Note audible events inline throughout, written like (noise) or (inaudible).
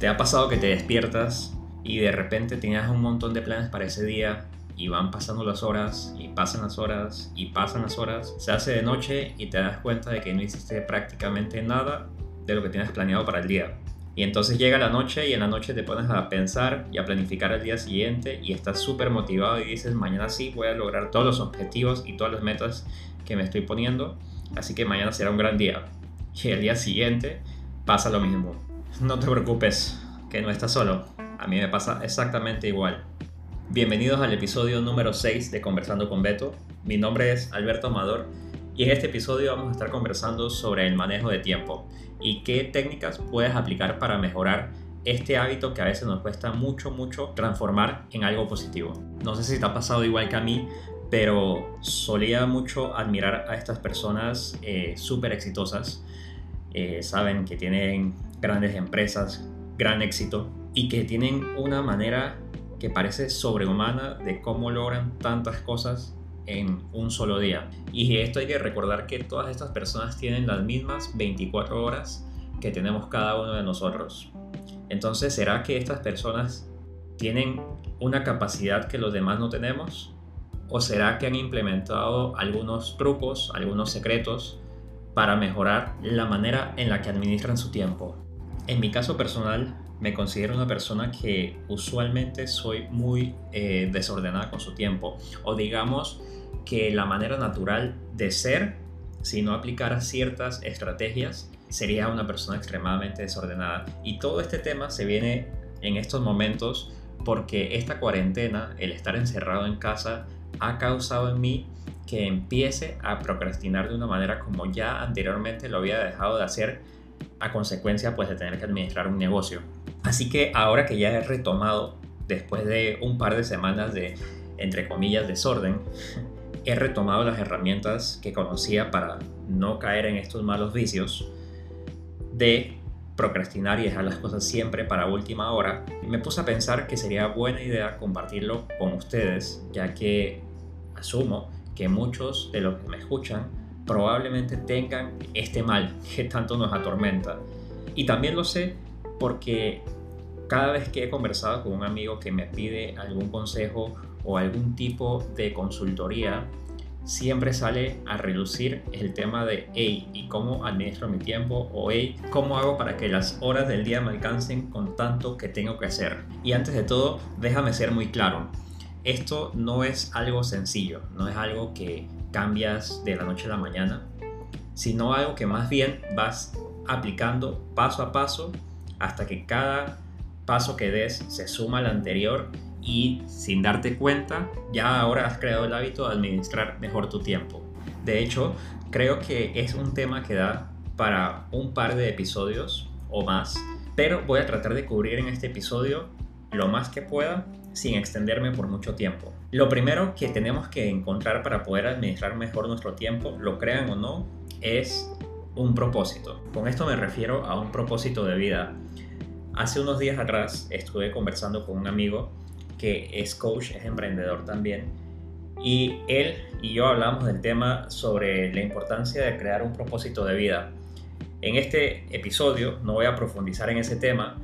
¿Te ha pasado que te despiertas y de repente tenías un montón de planes para ese día y van pasando las horas y pasan las horas y pasan las horas? Se hace de noche y te das cuenta de que no hiciste prácticamente nada de lo que tienes planeado para el día. Y entonces llega la noche y en la noche te pones a pensar y a planificar el día siguiente y estás súper motivado y dices, mañana sí voy a lograr todos los objetivos y todas las metas que me estoy poniendo, así que mañana será un gran día. Y el día siguiente pasa lo mismo. No te preocupes, que no estás solo. A mí me pasa exactamente igual. Bienvenidos al episodio número 6 de Conversando con Beto. Mi nombre es Alberto Amador y en este episodio vamos a estar conversando sobre el manejo de tiempo y qué técnicas puedes aplicar para mejorar este hábito que a veces nos cuesta mucho, mucho transformar en algo positivo. No sé si te ha pasado igual que a mí, pero solía mucho admirar a estas personas eh, súper exitosas. Eh, saben que tienen grandes empresas, gran éxito y que tienen una manera que parece sobrehumana de cómo logran tantas cosas en un solo día. Y esto hay que recordar que todas estas personas tienen las mismas 24 horas que tenemos cada uno de nosotros. Entonces, ¿será que estas personas tienen una capacidad que los demás no tenemos? ¿O será que han implementado algunos trucos, algunos secretos para mejorar la manera en la que administran su tiempo? En mi caso personal, me considero una persona que usualmente soy muy eh, desordenada con su tiempo. O digamos que la manera natural de ser, si no aplicara ciertas estrategias, sería una persona extremadamente desordenada. Y todo este tema se viene en estos momentos porque esta cuarentena, el estar encerrado en casa, ha causado en mí que empiece a procrastinar de una manera como ya anteriormente lo había dejado de hacer a consecuencia pues de tener que administrar un negocio. Así que ahora que ya he retomado, después de un par de semanas de, entre comillas, desorden, he retomado las herramientas que conocía para no caer en estos malos vicios de procrastinar y dejar las cosas siempre para última hora, me puse a pensar que sería buena idea compartirlo con ustedes, ya que asumo que muchos de los que me escuchan probablemente tengan este mal que tanto nos atormenta. Y también lo sé porque cada vez que he conversado con un amigo que me pide algún consejo o algún tipo de consultoría, siempre sale a relucir el tema de, hey, ¿y cómo administro mi tiempo? O, hey, ¿cómo hago para que las horas del día me alcancen con tanto que tengo que hacer? Y antes de todo, déjame ser muy claro. Esto no es algo sencillo, no es algo que cambias de la noche a la mañana, sino algo que más bien vas aplicando paso a paso hasta que cada paso que des se suma al anterior y sin darte cuenta ya ahora has creado el hábito de administrar mejor tu tiempo. De hecho, creo que es un tema que da para un par de episodios o más, pero voy a tratar de cubrir en este episodio lo más que pueda sin extenderme por mucho tiempo. Lo primero que tenemos que encontrar para poder administrar mejor nuestro tiempo, lo crean o no, es un propósito. Con esto me refiero a un propósito de vida. Hace unos días atrás estuve conversando con un amigo que es coach, es emprendedor también, y él y yo hablamos del tema sobre la importancia de crear un propósito de vida. En este episodio no voy a profundizar en ese tema,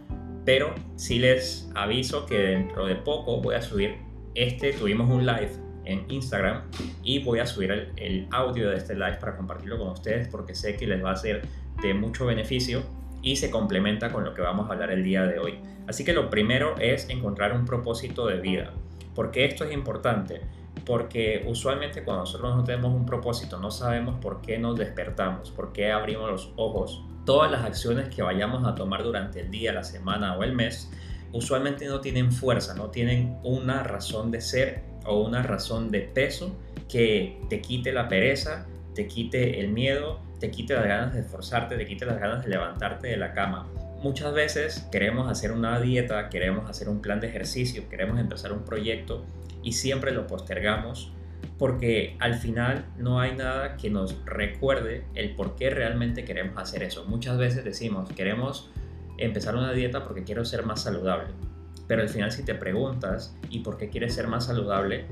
pero sí les aviso que dentro de poco voy a subir este, tuvimos un live en Instagram y voy a subir el, audio de este live para compartirlo con ustedes porque sé que les va a ser de mucho beneficio y se complementa con lo que vamos a hablar el día de hoy. Así que lo primero es encontrar un propósito de vida. ¿Por qué esto es importante? Porque usualmente cuando nosotros no tenemos un propósito, no sabemos por qué nos despertamos, por qué abrimos los ojos. Todas las acciones que vayamos a tomar durante el día, la semana o el mes usualmente no tienen fuerza, no tienen una razón de ser o una razón de peso que te quite la pereza, te quite el miedo, te quite las ganas de esforzarte, te quite las ganas de levantarte de la cama. Muchas veces queremos hacer una dieta, queremos hacer un plan de ejercicio, queremos empezar un proyecto y siempre lo postergamos porque al final no hay nada que nos recuerde el por qué realmente queremos hacer eso. Muchas veces decimos, queremos empezar una dieta porque quiero ser más saludable. Pero al final si te preguntas, ¿y por qué quieres ser más saludable?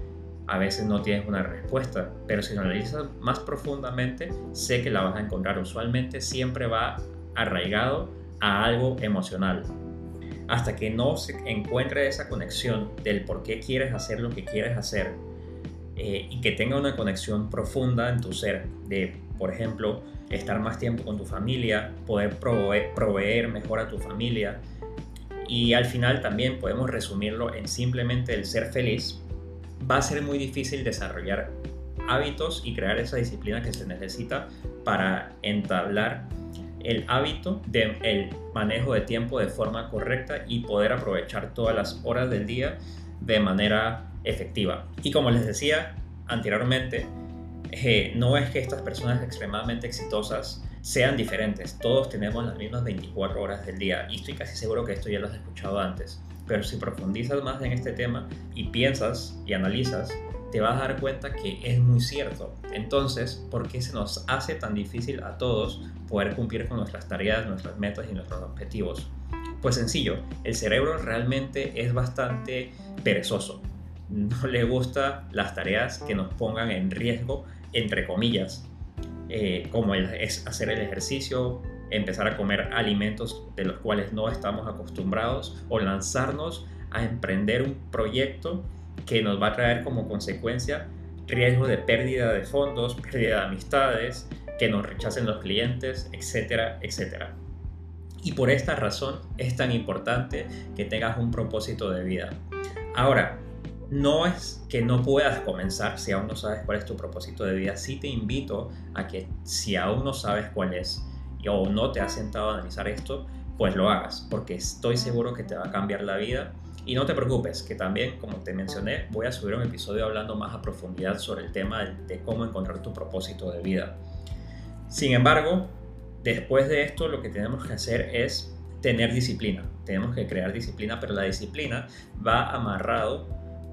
A veces no tienes una respuesta, pero si lo analizas más profundamente, sé que la vas a encontrar. Usualmente siempre va arraigado a algo emocional. hasta que no se encuentre esa conexión del por qué quieres hacer lo que quieres hacer eh, y que tenga una conexión profunda en tu ser, de, por ejemplo, estar más tiempo con tu familia, poder proveer, mejor a tu familia. Y al final también podemos resumirlo en simplemente el ser feliz. Va a ser muy difícil desarrollar hábitos y crear esa disciplina que se necesita para entablar el hábito del manejo de tiempo de forma correcta y poder aprovechar todas las horas del día de manera efectiva. Y como les decía anteriormente, eh, no es que estas personas extremadamente exitosas sean diferentes, todos tenemos las mismas 24 horas del día y estoy casi seguro que esto ya lo has escuchado antes, pero si profundizas más en este tema y piensas y analizas, te vas a dar cuenta que es muy cierto. Entonces, ¿por qué se nos hace tan difícil a todos poder cumplir con nuestras tareas, nuestras metas y nuestros objetivos? Pues sencillo, el cerebro realmente es bastante perezoso. No le gusta las tareas que nos pongan en riesgo, entre comillas, eh, como es hacer el ejercicio, empezar a comer alimentos de los cuales no estamos acostumbrados o lanzarnos a emprender un proyecto que nos va a traer como consecuencia riesgo de pérdida de fondos, pérdida de amistades, que nos rechacen los clientes, etcétera, etcétera. Y por esta razón es tan importante que tengas un propósito de vida. Ahora, no es que no puedas comenzar si aún no sabes cuál es tu propósito de vida. Sí te invito a que si aún no sabes cuál es o no te has sentado a analizar esto, pues lo hagas, porque estoy seguro que te va a cambiar la vida y no te preocupes, que también, como te mencioné, voy a subir un episodio hablando más a profundidad sobre el tema de, cómo encontrar tu propósito de vida. Sin embargo, después de esto lo que tenemos que hacer es tener disciplina. Tenemos que crear disciplina, pero la disciplina va amarrado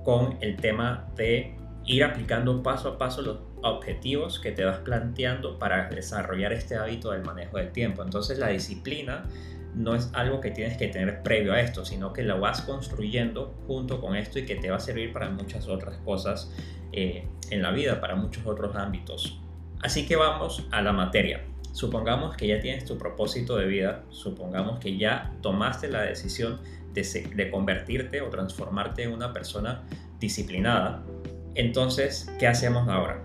con el tema de ir aplicando paso a paso los objetivos que te vas planteando para desarrollar este hábito del manejo del tiempo. Entonces la disciplina no es algo que tienes que tener previo a esto, sino que lo vas construyendo junto con esto y que te va a servir para muchas otras cosas eh, en la vida, para muchos otros ámbitos. Así que vamos a la materia. Supongamos que ya tienes tu propósito de vida, supongamos que ya tomaste la decisión de, convertirte o transformarte en una persona disciplinada. Entonces, ¿qué hacemos ahora?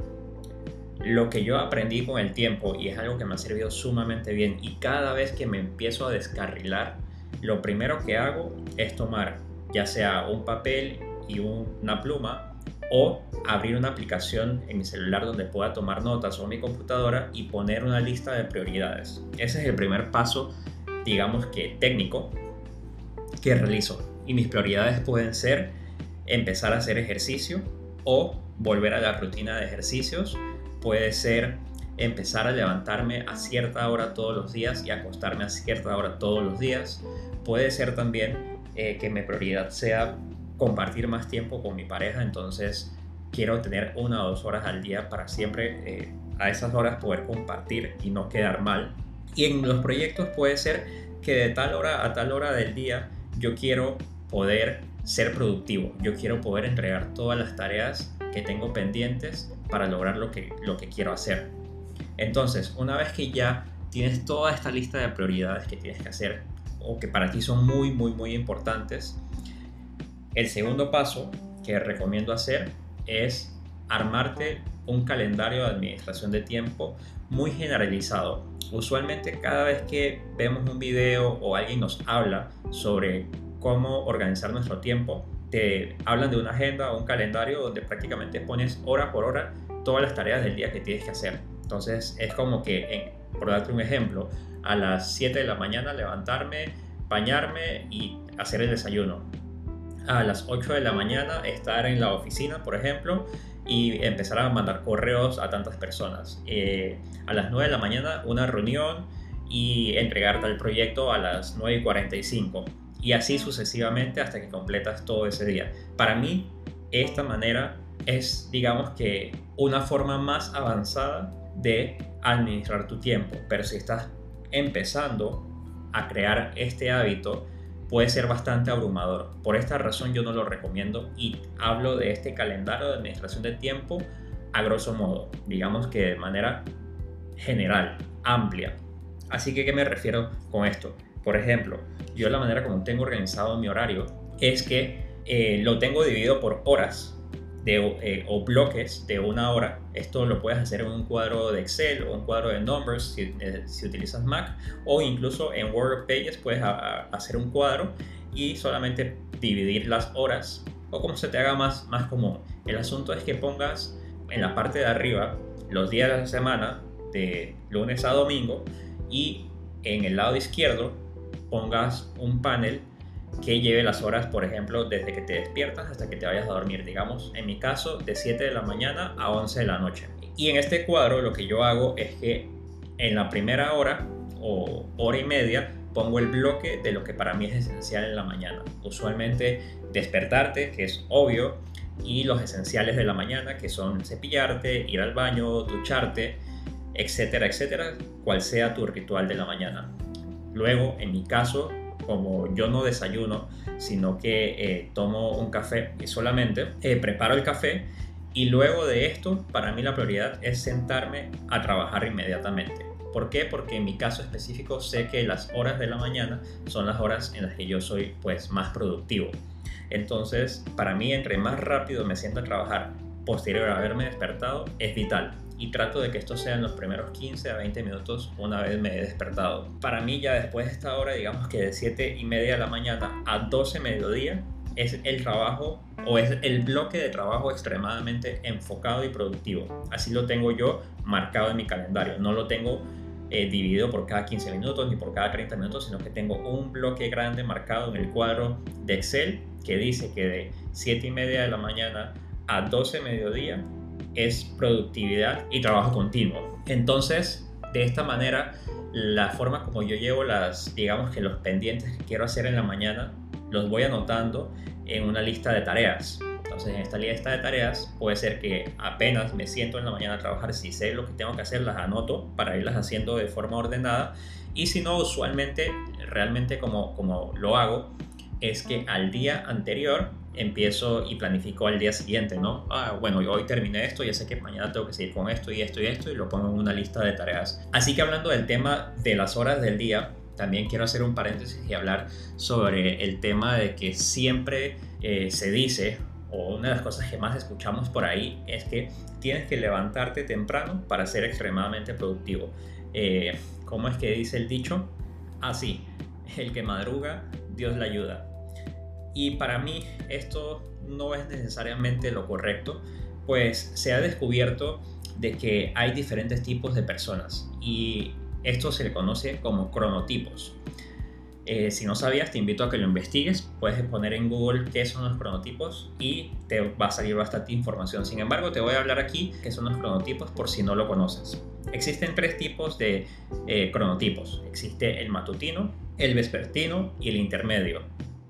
lo que yo aprendí con el tiempo y es algo que me ha servido sumamente bien y cada vez que me empiezo a descarrilar, lo primero que hago es tomar ya sea un papel y una pluma o abrir una aplicación en mi celular donde pueda tomar notas o mi computadora y poner una lista de prioridades. Ese es el primer paso, digamos que técnico, que realizo. Y mis prioridades pueden ser empezar a hacer ejercicio o volver a la rutina de ejercicios puede ser empezar a levantarme a cierta hora todos los días y acostarme a cierta hora todos los días. Puede ser también eh, que mi prioridad sea compartir más tiempo con mi pareja, entonces quiero tener una o dos horas al día para siempre eh, a esas horas poder compartir y no quedar mal. Y en los proyectos puede ser que de tal hora a tal hora del día yo quiero poder ser productivo, yo quiero poder entregar todas las tareas que tengo pendientes para lograr lo que, lo que quiero hacer. Entonces, una vez que ya tienes toda esta lista de prioridades que tienes que hacer o que para ti son muy, muy, muy importantes, el segundo paso que recomiendo hacer es armarte un calendario de administración de tiempo muy generalizado. Usualmente cada vez que vemos un video o alguien nos habla sobre cómo organizar nuestro tiempo, te hablan de una agenda o un calendario donde prácticamente pones hora por hora todas las tareas del día que tienes que hacer. Entonces es como que, por darte un ejemplo, a las 7 de la mañana levantarme, bañarme y hacer el desayuno. A las 8 de la mañana estar en la oficina, por ejemplo, y empezar a mandar correos a tantas personas. Eh, a las 9 de la mañana una reunión y entregarte el proyecto a las 9 y 45 y así sucesivamente hasta que completas todo ese día. Para mí, esta manera es, digamos que, una forma más avanzada de administrar tu tiempo. Pero si estás empezando a crear este hábito, puede ser bastante abrumador. Por esta razón yo no lo recomiendo y hablo de este calendario de administración del tiempo a grosso modo, digamos que de manera general, amplia. Así que, ¿qué me refiero con esto? Por ejemplo, yo la manera como tengo organizado mi horario es que eh, lo tengo dividido por horas eh, o bloques de una hora. Esto lo puedes hacer en un cuadro de Excel o un cuadro de Numbers si, eh, si utilizas Mac o incluso en Word Pages puedes hacer un cuadro y solamente dividir las horas o como se te haga más, más común. El asunto es que pongas en la parte de arriba los días de la semana de lunes a domingo y en el lado izquierdo pongas un panel que lleve las horas, por ejemplo, desde que te despiertas hasta que te vayas a dormir, digamos, en mi caso, de 7 de la mañana a 11 de la noche. Y en este cuadro lo que yo hago es que en la primera hora o hora y media pongo el bloque de lo que para mí es esencial en la mañana. Usualmente despertarte, que es obvio, y los esenciales de la mañana, que son cepillarte, ir al baño, ducharte, etcétera, etcétera, cual sea tu ritual de la mañana. Luego, en mi caso, como yo no desayuno, sino que eh, tomo un café y solamente eh, preparo el café y luego de esto, para mí la prioridad es sentarme a trabajar inmediatamente. ¿Por qué? Porque en mi caso específico sé que las horas de la mañana son las horas en las que yo soy pues más productivo. Entonces, para mí, entre más rápido me siento a trabajar posterior a haberme despertado, es vital y trato de que esto sea en los primeros 15 a 20 minutos una vez me he despertado. Para mí ya después de esta hora, digamos que de 7 y media de la mañana a 12 mediodía, es el trabajo o es el bloque de trabajo extremadamente enfocado y productivo. Así lo tengo yo marcado en mi calendario. No lo tengo eh, dividido por cada 15 minutos ni por cada 30 minutos, sino que tengo un bloque grande marcado en el cuadro de Excel que dice que de 7 y media de la mañana a 12 mediodía es productividad y trabajo continuo. Entonces, de esta manera, la forma como yo llevo las, digamos que los pendientes que quiero hacer en la mañana, los voy anotando en una lista de tareas. Entonces, en esta lista de tareas puede ser que apenas me siento en la mañana a trabajar, si sé lo que tengo que hacer, las anoto para irlas haciendo de forma ordenada. Y si no, usualmente, realmente como, como lo hago, es que al día anterior empiezo y planifico al día siguiente, ¿no? Ah, bueno, hoy terminé esto, ya sé que mañana tengo que seguir con esto y esto y esto y lo pongo en una lista de tareas. Así que hablando del tema de las horas del día, también quiero hacer un paréntesis y hablar sobre el tema de que siempre eh, se dice, o una de las cosas que más escuchamos por ahí, es que tienes que levantarte temprano para ser extremadamente productivo. Eh, ¿Cómo es que dice el dicho? Así, ah, el que madruga, Dios le ayuda. Y para mí esto no es necesariamente lo correcto, pues se ha descubierto de que hay diferentes tipos de personas y esto se le conoce como cronotipos. Eh, si no sabías, te invito a que lo investigues. Puedes poner en Google qué son los cronotipos y te va a salir bastante información. Sin embargo, te voy a hablar aquí qué son los cronotipos por si no lo conoces. Existen tres tipos de eh, cronotipos. Existe el matutino, el vespertino y el intermedio.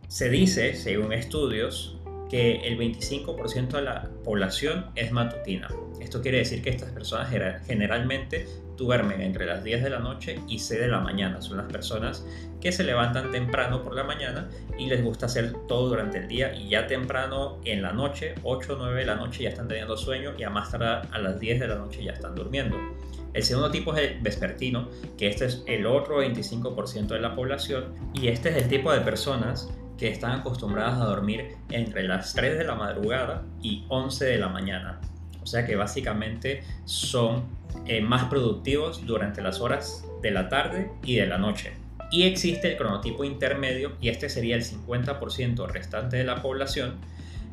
Se dice, según estudios, que el 25% de la población es matutina. Esto quiere decir que estas personas generalmente duermen entre las 10 de la noche y 6 de la mañana. Son las personas que se levantan temprano por la mañana y les gusta hacer todo durante el día y ya temprano en la noche, 8 o 9 de la noche ya están teniendo sueño y a más tardar a las 10 de la noche ya están durmiendo. El segundo tipo es el vespertino, que este es el otro 25% de la población y este es el tipo de personas que están acostumbradas a dormir entre las 3 de la madrugada y 11 de la mañana. O sea que básicamente son eh, más productivos durante las horas de la tarde y de la noche. Y existe el cronotipo intermedio y este sería el 50% restante de la población,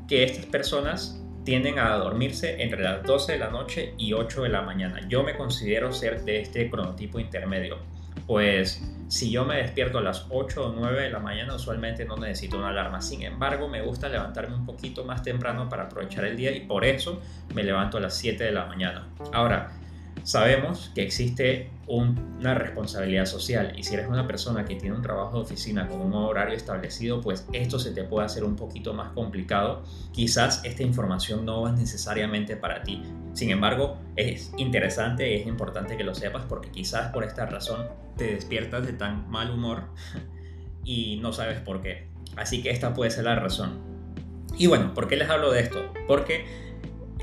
que estas personas tienden a dormirse entre las 12 de la noche y 8 de la mañana. Yo me considero ser de este cronotipo intermedio pues si yo me despierto a las 8 o 9 de la mañana, usualmente no necesito una alarma. Sin embargo, me gusta levantarme un poquito más temprano para aprovechar el día y por eso me levanto a las 7 de la mañana. Ahora, Sabemos que existe una responsabilidad social y si eres una persona que tiene un trabajo de oficina con un horario establecido, pues esto se te puede hacer un poquito más complicado. Quizás esta información no es necesariamente para ti. Sin embargo, es interesante y es importante que lo sepas porque quizás por esta razón te despiertas de tan mal humor (laughs) y no sabes por qué. Así que esta puede ser la razón. Y bueno, ¿por qué les hablo de esto? Porque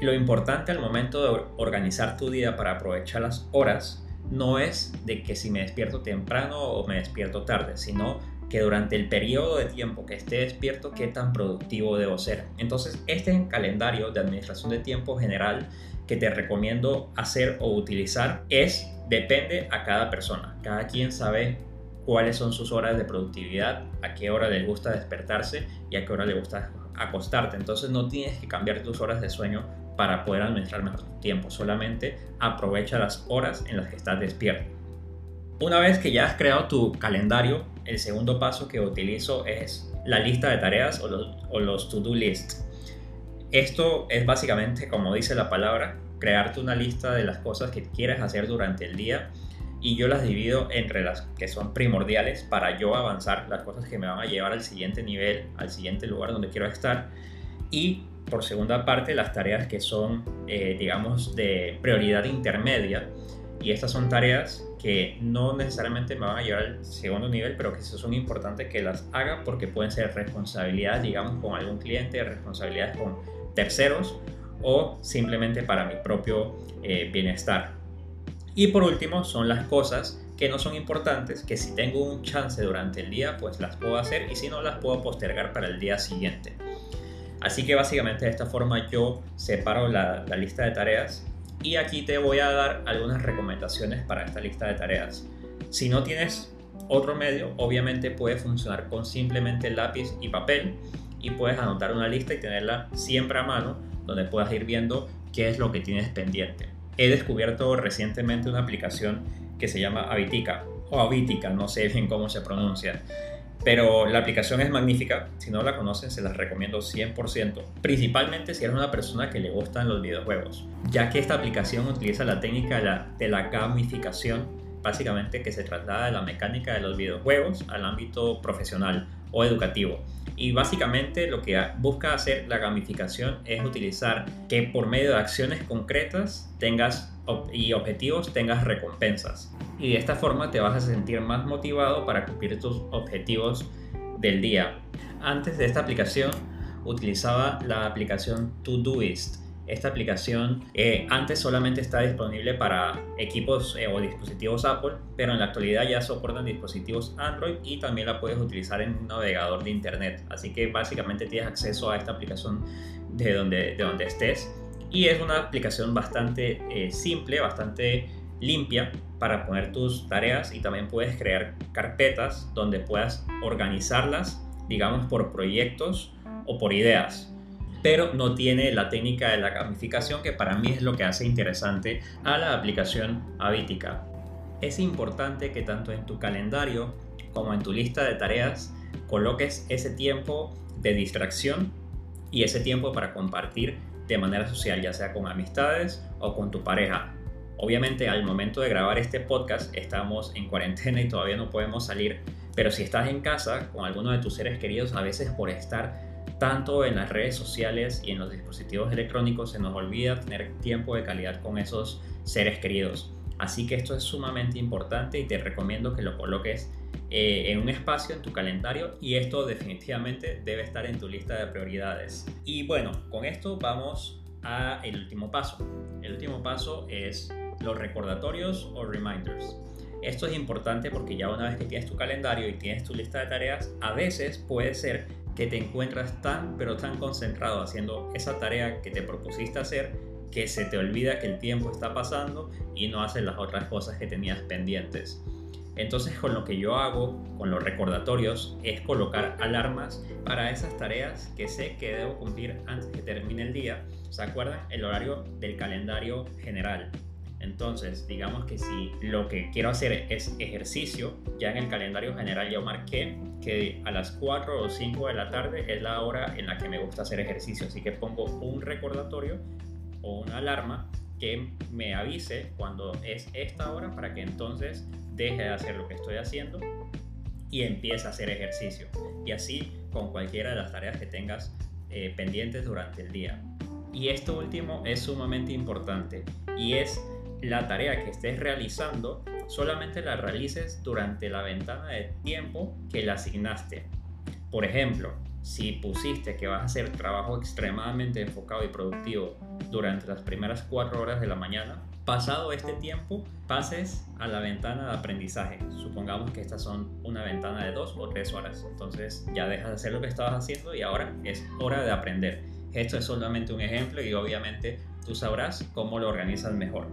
lo importante al momento de organizar tu día para aprovechar las horas no es de que si me despierto temprano o me despierto tarde, sino que durante el periodo de tiempo que esté despierto, qué tan productivo debo ser. Entonces, este calendario de administración de tiempo general que te recomiendo hacer o utilizar es, depende a cada persona. Cada quien sabe cuáles son sus horas de productividad, a qué hora le gusta despertarse y a qué hora le gusta acostarte. Entonces no tienes que cambiar tus horas de sueño para poder administrar mejor tu tiempo. Solamente aprovecha las horas en las que estás despierto. Una vez que ya has creado tu calendario, el segundo paso que utilizo es la lista de tareas o los, to-do lists. Esto es básicamente, como dice la palabra, crearte una lista de las cosas que quieres hacer durante el día y yo las divido entre las que son primordiales para yo avanzar, las cosas que me van a llevar al siguiente nivel, al siguiente lugar donde quiero estar y por segunda parte las tareas que son, eh, digamos, de prioridad intermedia. Y estas son tareas que no necesariamente me van a llevar al segundo nivel, pero que son importantes que las haga porque pueden ser responsabilidades, digamos, con algún cliente, responsabilidades con terceros o simplemente para mi propio eh, bienestar. Y por último, son las cosas que no son importantes, que si tengo un chance durante el día, pues las puedo hacer y si no, las puedo postergar para el día siguiente. Así que básicamente de esta forma yo separo la, lista de tareas y aquí te voy a dar algunas recomendaciones para esta lista de tareas. Si no tienes otro medio, obviamente puede funcionar con simplemente lápiz y papel y puedes anotar una lista y tenerla siempre a mano donde puedas ir viendo qué es lo que tienes pendiente. He descubierto recientemente una aplicación que se llama Avitica o Avitica, no sé bien cómo se pronuncia, pero la aplicación es magnífica, si no la conocen se las recomiendo 100%, principalmente si eres una persona que le gustan los videojuegos, ya que esta aplicación utiliza la técnica de la, gamificación, básicamente que se traslada de la mecánica de los videojuegos al ámbito profesional o educativo. Y básicamente lo que busca hacer la gamificación es utilizar que por medio de acciones concretas tengas y objetivos tengas recompensas. Y de esta forma te vas a sentir más motivado para cumplir tus objetivos del día. Antes de esta aplicación utilizaba la aplicación Todoist. Esta aplicación eh, antes solamente está disponible para equipos eh, o dispositivos Apple, pero en la actualidad ya soportan dispositivos Android y también la puedes utilizar en un navegador de Internet. Así que básicamente tienes acceso a esta aplicación de donde, de donde estés y es una aplicación bastante eh, simple, bastante limpia para poner tus tareas y también puedes crear carpetas donde puedas organizarlas, digamos, por proyectos o por ideas. Pero no tiene la técnica de la gamificación que para mí es lo que hace interesante a la aplicación Habitica. Es importante que tanto en tu calendario como en tu lista de tareas coloques ese tiempo de distracción y ese tiempo para compartir de manera social, ya sea con amistades o con tu pareja. Obviamente al momento de grabar este podcast estamos en cuarentena y todavía no podemos salir, pero si estás en casa con alguno de tus seres queridos, a veces por estar tanto en las redes sociales y en los dispositivos electrónicos se nos olvida tener tiempo de calidad con esos seres queridos. Así que esto es sumamente importante y te recomiendo que lo coloques eh, en un espacio en tu calendario y esto definitivamente debe estar en tu lista de prioridades. Y bueno, con esto vamos a el último paso. El último paso es los recordatorios o reminders. Esto es importante porque ya una vez que tienes tu calendario y tienes tu lista de tareas, a veces puede ser que te encuentras tan pero tan concentrado haciendo esa tarea que te propusiste hacer que se te olvida que el tiempo está pasando y no haces las otras cosas que tenías pendientes. Entonces con lo que yo hago, con los recordatorios, es colocar alarmas para esas tareas que sé que debo cumplir antes que termine el día. ¿Se acuerdan? El horario del calendario general. Entonces, digamos que si lo que quiero hacer es ejercicio, ya en el calendario general yo marqué que a las 4 o 5 de la tarde es la hora en la que me gusta hacer ejercicio. Así que pongo un recordatorio o una alarma que me avise cuando es esta hora para que entonces deje de hacer lo que estoy haciendo y empiece a hacer ejercicio. Y así con cualquiera de las tareas que tengas eh, pendientes durante el día. Y esto último es sumamente importante y es la tarea que estés realizando solamente la realices durante la ventana de tiempo que la asignaste. Por ejemplo, si pusiste que vas a hacer trabajo extremadamente enfocado y productivo durante las primeras cuatro horas de la mañana, Pasado este tiempo, pases a la ventana de aprendizaje. Supongamos que estas son una ventana de dos o tres horas. Entonces ya dejas de hacer lo que estabas haciendo y ahora es hora de aprender. Esto es solamente un ejemplo y obviamente tú sabrás cómo lo organizas mejor.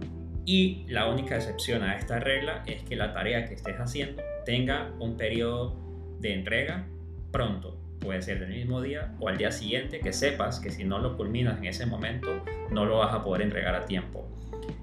Y la única excepción a esta regla es que la tarea que estés haciendo tenga un periodo de entrega pronto. Puede ser del mismo día o al día siguiente que sepas que si no lo culminas en ese momento no lo vas a poder entregar a tiempo.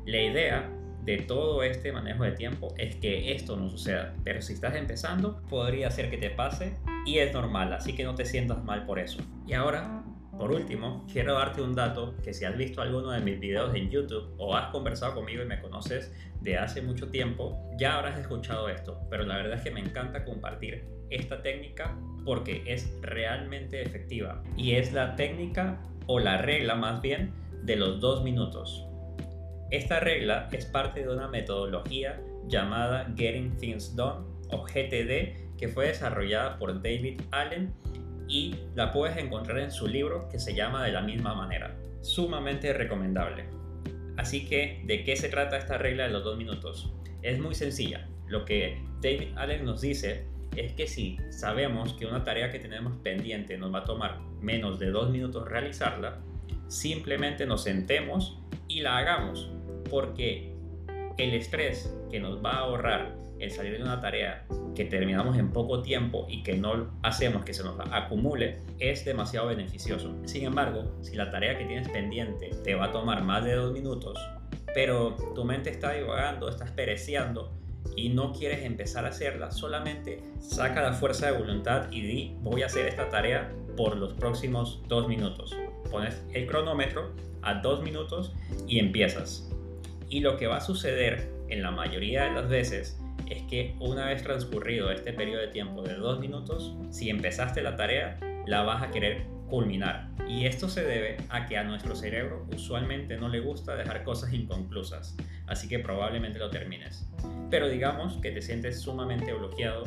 La idea de todo este manejo de tiempo es que esto no suceda. Pero si estás empezando, podría ser que te pase y es normal, así que no te sientas mal por eso. Y ahora, por último, quiero darte un dato que si has visto alguno de mis videos en YouTube o has conversado conmigo y me conoces de hace mucho tiempo, ya habrás escuchado esto. Pero la verdad es que me encanta compartir esta técnica porque es realmente efectiva. Y es la técnica o la regla más bien de los dos minutos. Esta regla es parte de una metodología llamada Getting Things Done o GTD que fue desarrollada por David Allen y la puedes encontrar en su libro que se llama de la misma manera. Sumamente recomendable. Así que, ¿de qué se trata esta regla de los dos minutos? Es muy sencilla. Lo que David Allen nos dice es que si sabemos que una tarea que tenemos pendiente nos va a tomar menos de dos minutos realizarla, simplemente nos sentemos y la hagamos, porque el estrés que nos va a ahorrar el salir de una tarea que terminamos en poco tiempo y que no hacemos que se nos acumule es demasiado beneficioso. Sin embargo, si la tarea que tienes pendiente te va a tomar más de dos minutos, pero tu mente está divagando, estás pereciendo y no quieres empezar a hacerla, solamente saca la fuerza de voluntad y di voy a hacer esta tarea por los próximos dos minutos. Pones el cronómetro a dos minutos y empiezas. Y lo que va a suceder en la mayoría de las veces es que una vez transcurrido este periodo de tiempo de dos minutos, si empezaste la tarea, la vas a querer culminar. Y esto se debe a que a nuestro cerebro usualmente no le gusta dejar cosas inconclusas, así que probablemente lo termines. Pero digamos que te sientes sumamente bloqueado,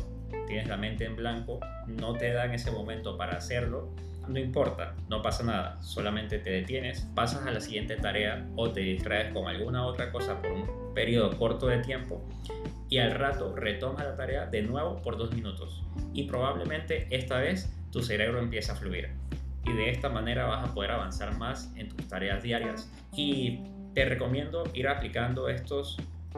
tienes la mente en blanco, no te da en ese momento para hacerlo, no importa, no pasa nada, solamente te detienes, pasas a la siguiente tarea o te distraes con alguna otra cosa por un periodo corto de tiempo y al rato retoma la tarea de nuevo por dos minutos y probablemente esta vez tu cerebro empieza a fluir y de esta manera vas a poder avanzar más en tus tareas diarias y te recomiendo ir aplicando estos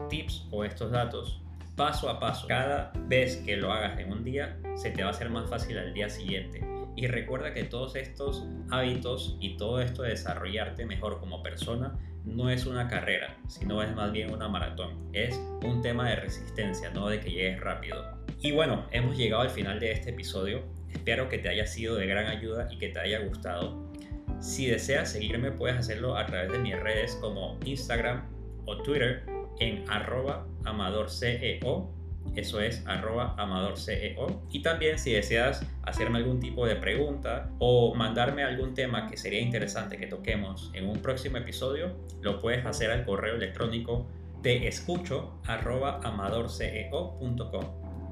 tips o estos datos paso a paso. Cada vez que lo hagas en un día, se te va a hacer más fácil al día siguiente. Y recuerda que todos estos hábitos y todo esto de desarrollarte mejor como persona no es una carrera, sino es más bien una maratón. Es un tema de resistencia, no de que llegues rápido. Y bueno, hemos llegado al final de este episodio. Espero que te haya sido de gran ayuda y que te haya gustado. Si deseas seguirme puedes hacerlo a través de mis redes como Instagram o Twitter en arroba amadorceo eso es arroba amadorceo. Y también si deseas hacerme algún tipo de pregunta o mandarme algún tema que sería interesante que toquemos en un próximo episodio, lo puedes hacer al correo electrónico de escucho amadorceo.com.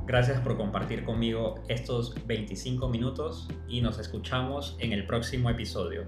Gracias por compartir conmigo estos 25 minutos y nos escuchamos en el próximo episodio.